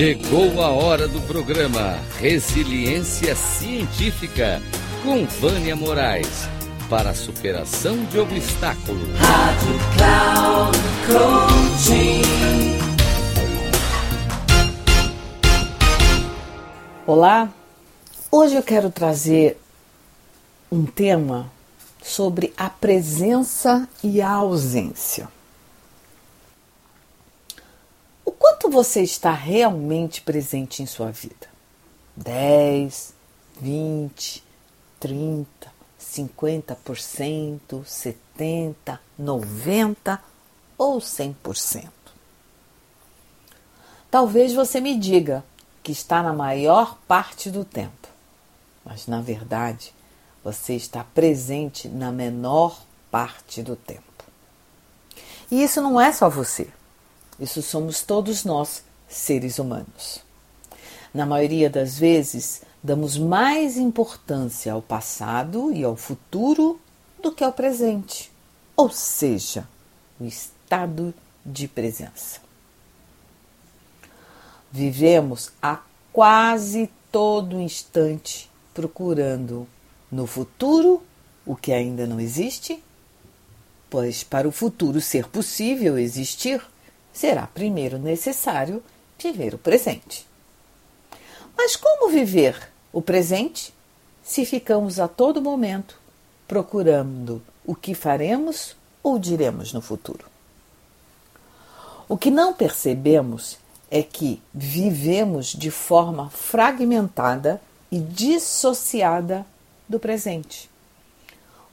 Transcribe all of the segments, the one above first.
Chegou a hora do programa Resiliência Científica com Vânia Moraes para a superação de obstáculos. Rádio Cloud Coaching. Olá, hoje eu quero trazer um tema sobre a presença e a ausência. O você está realmente presente em sua vida? 10, 20, 30, 50%, 70%, 90% ou 100%? Talvez você me diga que está na maior parte do tempo, mas na verdade você está presente na menor parte do tempo. E isso não é só você, isso somos todos nós, seres humanos. Na maioria das vezes, damos mais importância ao passado e ao futuro do que ao presente, ou seja, o estado de presença. Vivemos a quase todo instante procurando no futuro o que ainda não existe? Pois para o futuro ser possível existir, será primeiro necessário viver o presente. Mas como viver o presente se ficamos a todo momento procurando o que faremos ou diremos no futuro? O que não percebemos é que vivemos de forma fragmentada e dissociada do presente,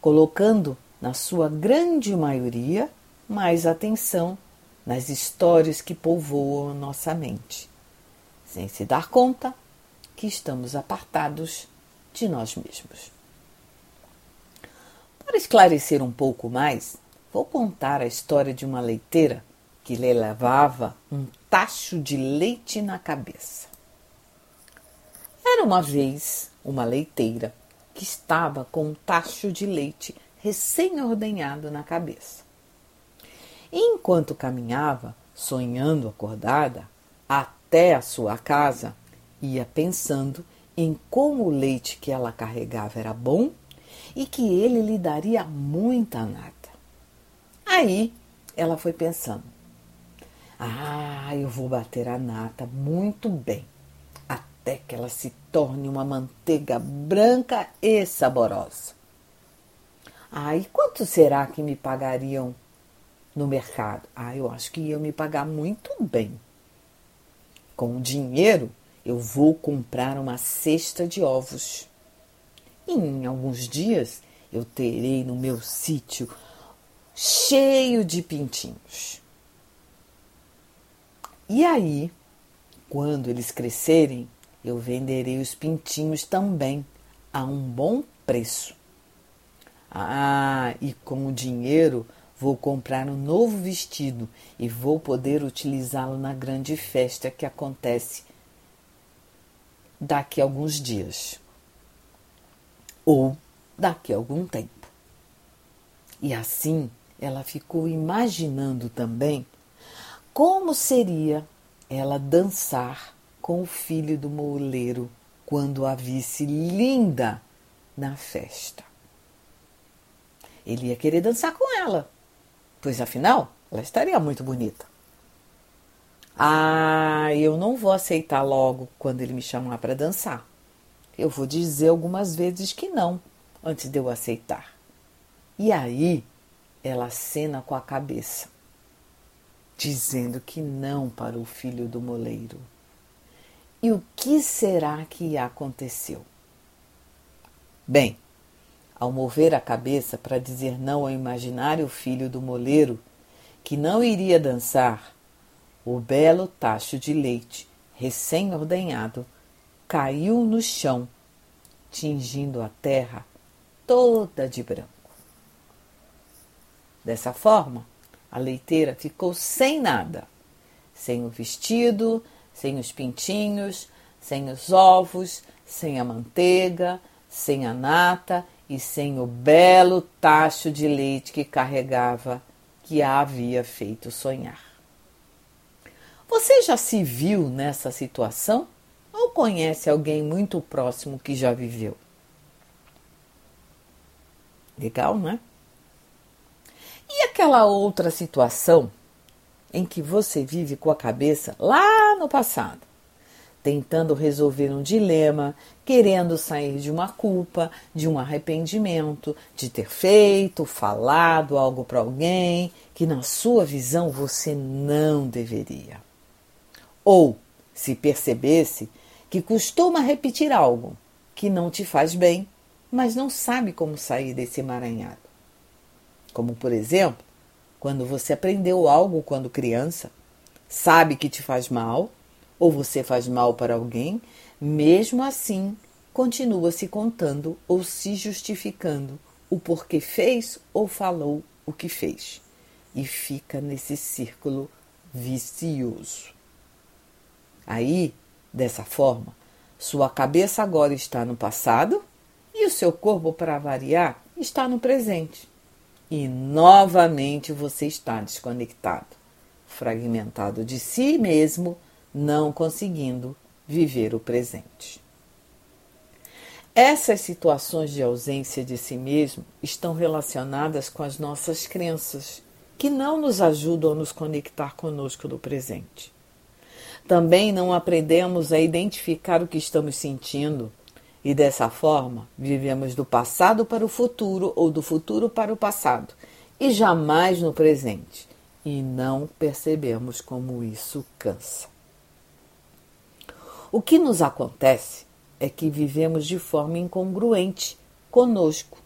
colocando, na sua grande maioria, mais atenção nas histórias que povoam nossa mente, sem se dar conta que estamos apartados de nós mesmos. Para esclarecer um pouco mais, vou contar a história de uma leiteira que lhe levava um tacho de leite na cabeça. Era uma vez uma leiteira que estava com um tacho de leite recém-ordenhado na cabeça. E enquanto caminhava, sonhando acordada, até a sua casa, ia pensando em como o leite que ela carregava era bom e que ele lhe daria muita nata. Aí ela foi pensando: Ah, eu vou bater a nata muito bem até que ela se torne uma manteiga branca e saborosa. Ah, e quanto será que me pagariam no mercado? Ah, eu acho que iam me pagar muito bem. Com o dinheiro, eu vou comprar uma cesta de ovos. E em alguns dias eu terei no meu sítio cheio de pintinhos. E aí, quando eles crescerem, eu venderei os pintinhos também a um bom preço. Ah, e com o dinheiro vou comprar um novo vestido e vou poder utilizá-lo na grande festa que acontece daqui a alguns dias ou daqui a algum tempo. E assim ela ficou imaginando também como seria ela dançar com o filho do moleiro quando a visse linda na festa. Ele ia querer dançar com ela, pois afinal ela estaria muito bonita. Ah, eu não vou aceitar logo quando ele me chamar para dançar. Eu vou dizer algumas vezes que não, antes de eu aceitar. E aí ela acena com a cabeça, dizendo que não para o filho do moleiro. E o que será que aconteceu? Bem, ao mover a cabeça para dizer não ao imaginário filho do moleiro, que não iria dançar, o belo tacho de leite, recém-ordenhado, caiu no chão, tingindo a terra toda de branco. Dessa forma, a leiteira ficou sem nada, sem o vestido, sem os pintinhos, sem os ovos, sem a manteiga, sem a nata e sem o belo tacho de leite que carregava, que a havia feito sonhar. Você já se viu nessa situação? Ou conhece alguém muito próximo que já viveu? Legal, não é? E aquela outra situação em que você vive com a cabeça lá no passado, tentando resolver um dilema, querendo sair de uma culpa, de um arrependimento, de ter feito, falado algo para alguém que, na sua visão, você não deveria. Ou, se percebesse que costuma repetir algo que não te faz bem, mas não sabe como sair desse emaranhado. Como, por exemplo, quando você aprendeu algo quando criança, sabe que te faz mal, ou você faz mal para alguém, mesmo assim continua se contando ou se justificando o porquê fez ou falou o que fez. E fica nesse círculo vicioso. Aí, dessa forma, sua cabeça agora está no passado e o seu corpo, para variar, está no presente e novamente você está desconectado, fragmentado de si mesmo, não conseguindo viver o presente. Essas situações de ausência de si mesmo estão relacionadas com as nossas crenças, que não nos ajudam a nos conectar conosco no presente. Também não aprendemos a identificar o que estamos sentindo e dessa forma, vivemos do passado para o futuro ou do futuro para o passado e jamais no presente. E não percebemos como isso cansa. O que nos acontece é que vivemos de forma incongruente conosco,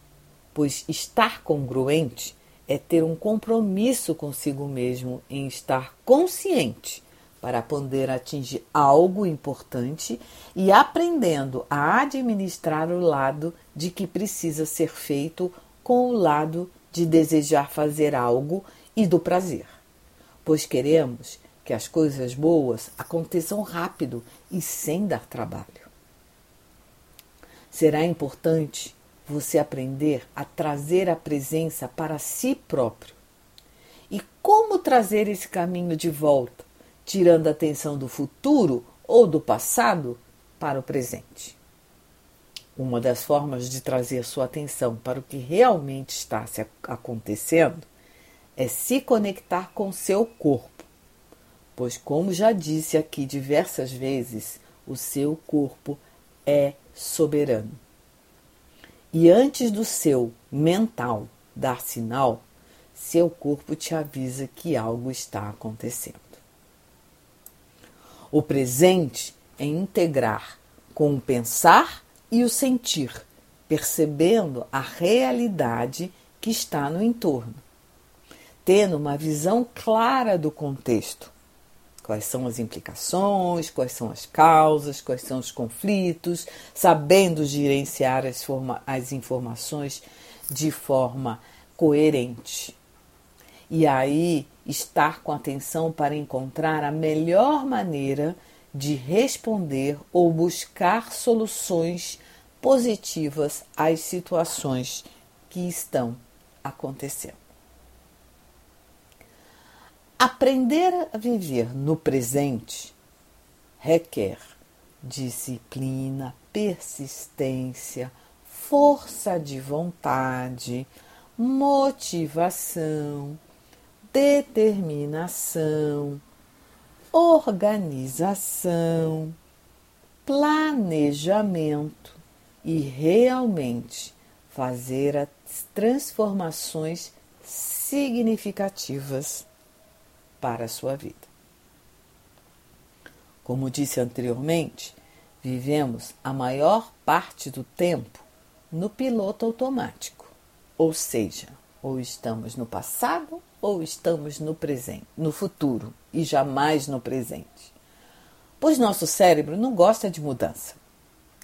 pois estar congruente é ter um compromisso consigo mesmo em estar consciente para poder atingir algo importante e aprendendo a administrar o lado de que precisa ser feito com o lado de desejar fazer algo e do prazer. Pois queremos que as coisas boas aconteçam rápido e sem dar trabalho. Será importante você aprender a trazer a presença para si próprio. E como trazer esse caminho de volta? tirando a atenção do futuro ou do passado para o presente. Uma das formas de trazer sua atenção para o que realmente está se acontecendo é se conectar com seu corpo, pois, como já disse aqui diversas vezes, o seu corpo é soberano. E antes do seu mental dar sinal, seu corpo te avisa que algo está acontecendo. O presente é integrar com o pensar e o sentir, percebendo a realidade que está no entorno, tendo uma visão clara do contexto. Quais são as implicações, quais são as causas, quais são os conflitos, sabendo gerenciar as, as informações de forma coerente. E aí estar com atenção para encontrar a melhor maneira de responder ou buscar soluções positivas às situações que estão acontecendo. Aprender a viver no presente requer disciplina, persistência, força de vontade, motivação, determinação, organização, planejamento e realmente fazer as transformações significativas para a sua vida. Como disse anteriormente, vivemos a maior parte do tempo no piloto automático, ou seja, ou estamos no passado ou estamos no presente, no futuro e jamais no presente. Pois nosso cérebro não gosta de mudança.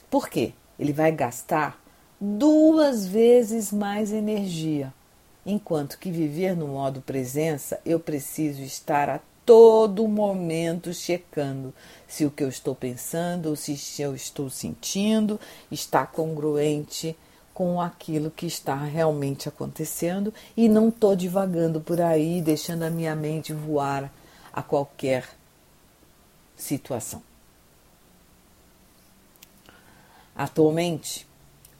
Por quê? Ele vai gastar duas vezes mais energia. Enquanto que viver no modo presença, eu preciso estar a todo momento checando se o que eu estou pensando ou se eu estou sentindo está congruente com aquilo que está realmente acontecendo e não estou divagando por aí, deixando a minha mente voar a qualquer situação. Atualmente,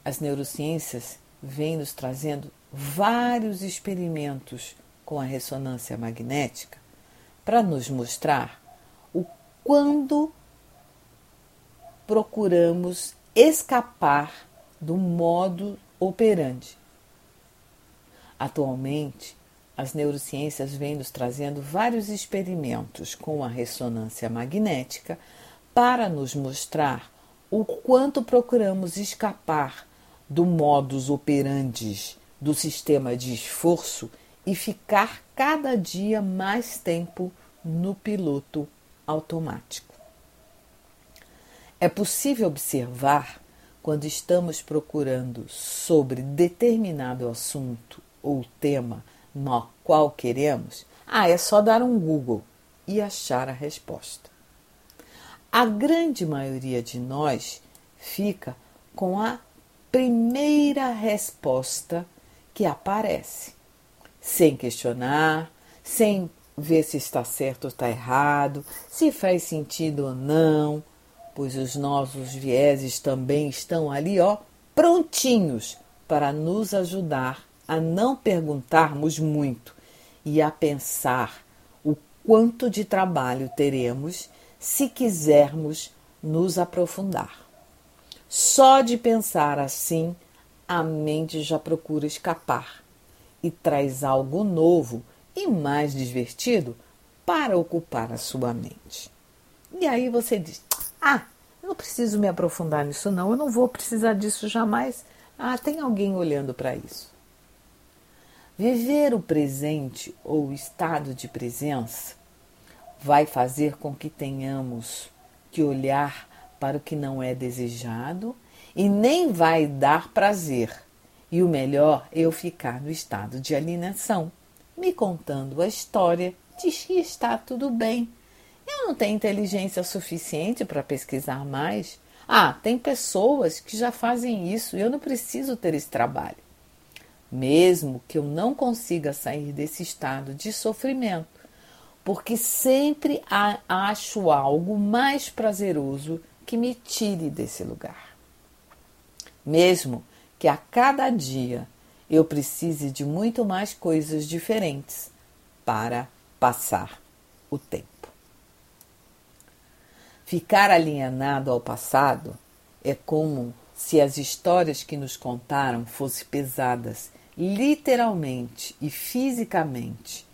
as neurociências vêm nos trazendo vários experimentos com a ressonância magnética para nos mostrar o quando procuramos escapar do modo operandi. Atualmente, as neurociências vêm nos trazendo vários experimentos com a ressonância magnética para nos mostrar o quanto procuramos escapar do modus operandi do sistema de esforço e ficar cada dia mais tempo no piloto automático. É possível observar quando estamos procurando sobre determinado assunto ou tema no qual queremos, ah, é só dar um Google e achar a resposta. A grande maioria de nós fica com a primeira resposta que aparece, sem questionar, sem ver se está certo ou está errado, se faz sentido ou não, pois os nossos vieses também estão ali, ó, prontinhos para nos ajudar a não perguntarmos muito e a pensar o quanto de trabalho teremos se quisermos nos aprofundar. Só de pensar assim, a mente já procura escapar e traz algo novo e mais divertido para ocupar a sua mente. E aí você diz: Ah, eu não preciso me aprofundar nisso, não, eu não vou precisar disso jamais. Ah, tem alguém olhando para isso. Viver o presente ou o estado de presença vai fazer com que tenhamos que olhar para o que não é desejado e nem vai dar prazer. E o melhor é eu ficar no estado de alienação, me contando a história de que está tudo bem. Eu não tenho inteligência suficiente para pesquisar mais. Ah, tem pessoas que já fazem isso e eu não preciso ter esse trabalho. Mesmo que eu não consiga sair desse estado de sofrimento, porque sempre acho algo mais prazeroso que me tire desse lugar. Mesmo que a cada dia eu precise de muito mais coisas diferentes para passar o tempo. Ficar alienado ao passado é como se as histórias que nos contaram fossem pesadas, literalmente e fisicamente,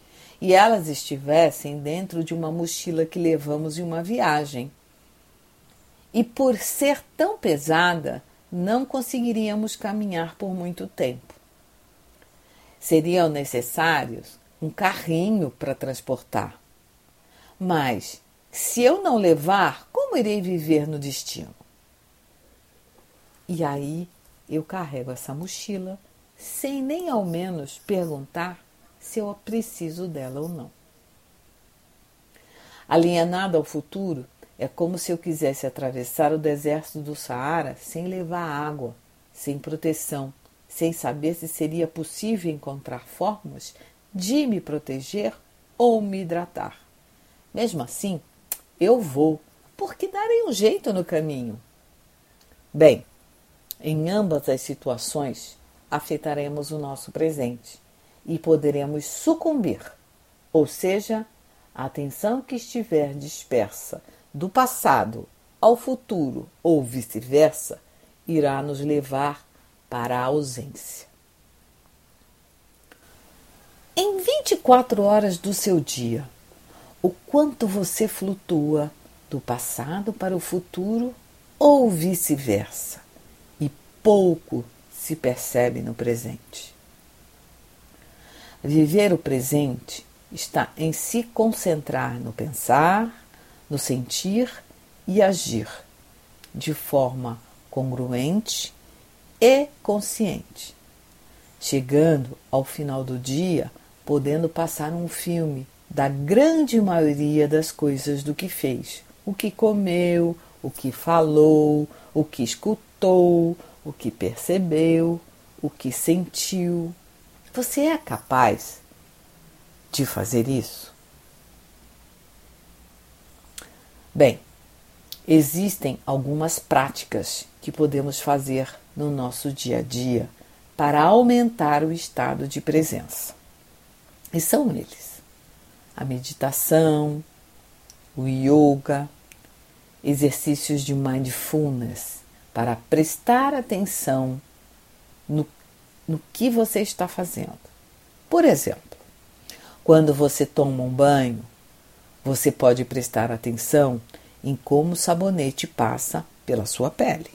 e elas estivessem dentro de uma mochila que levamos em uma viagem e por ser tão pesada, não conseguiríamos caminhar por muito tempo. Seriam necessários um carrinho para transportar. Mas, se eu não levar, como irei viver no destino? E aí eu carrego essa mochila sem nem ao menos perguntar se eu preciso dela ou não. Alienado ao futuro, é como se eu quisesse atravessar o deserto do Saara sem levar água, sem proteção, sem saber se seria possível encontrar formas de me proteger ou me hidratar. Mesmo assim, eu vou, porque darei um jeito no caminho. Bem, em ambas as situações, afetaremos o nosso presente e poderemos sucumbir, ou seja, a atenção que estiver dispersa do passado ao futuro ou vice-versa, irá nos levar para a ausência. Em 24 horas do seu dia, o quanto você flutua do passado para o futuro ou vice-versa, e pouco se percebe no presente. Viver o presente está em se concentrar no pensar, no sentir e agir de forma congruente e consciente, chegando ao final do dia podendo passar um filme da grande maioria das coisas do que fez, o que comeu, o que falou, o que escutou, o que percebeu, o que sentiu. Você é capaz de fazer isso? Bem, existem algumas práticas que podemos fazer no nosso dia a dia para aumentar o estado de presença. E são eles: a meditação, o yoga, exercícios de mindfulness para prestar atenção no, no que você está fazendo. Por exemplo, quando você toma um banho, você pode prestar atenção em como o sabonete passa pela sua pele.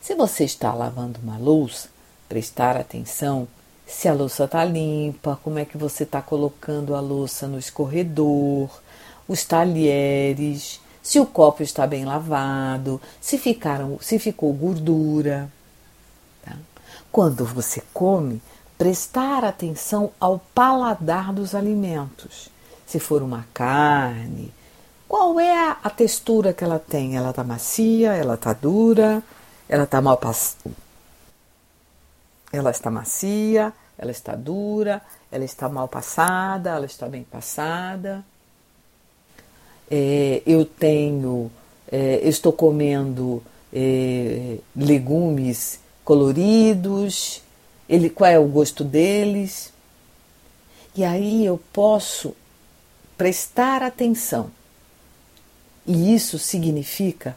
Se você está lavando uma louça, prestar atenção se a louça está limpa, como é que você está colocando a louça no escorredor, os talheres, se o copo está bem lavado, se, ficaram, se ficou gordura. Tá? Quando você come, prestar atenção ao paladar dos alimentos. Se for uma carne, qual é a, textura que ela tem? Ela está macia, ela está dura, ela está mal passada. Ela está macia, ela está dura, ela está mal passada, ela está bem passada. É, eu tenho, é, estou comendo é, legumes coloridos, ele, qual é o gosto deles. E aí eu posso prestar atenção. E isso significa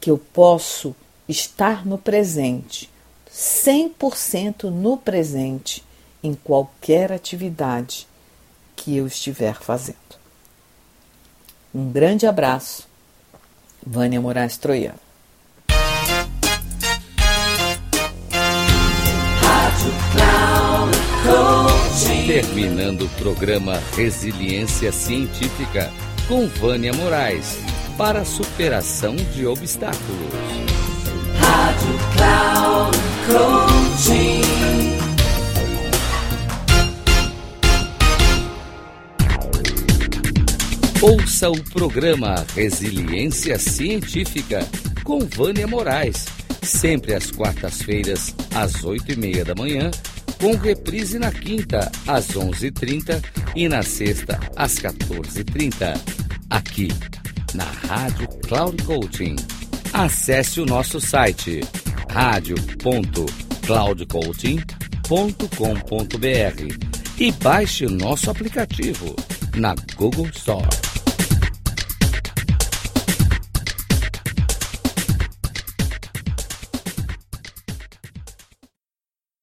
que eu posso estar no presente, 100% no presente, em qualquer atividade que eu estiver fazendo. Um grande abraço, Vânia Moraes Troiano. Terminando o programa Resiliência Científica com Vânia Moraes para a superação de obstáculos. Rádio Cloud Coaching. Ouça o programa Resiliência Científica com Vânia Moraes, sempre às quartas-feiras, às oito e meia da manhã, com reprise na quinta, às onze e trinta na sexta, às quatorze e trinta, aqui na Rádio Cloud Coaching. Acesse o nosso site radio.cloudcoaching.com.br e baixe o nosso aplicativo na Google Store.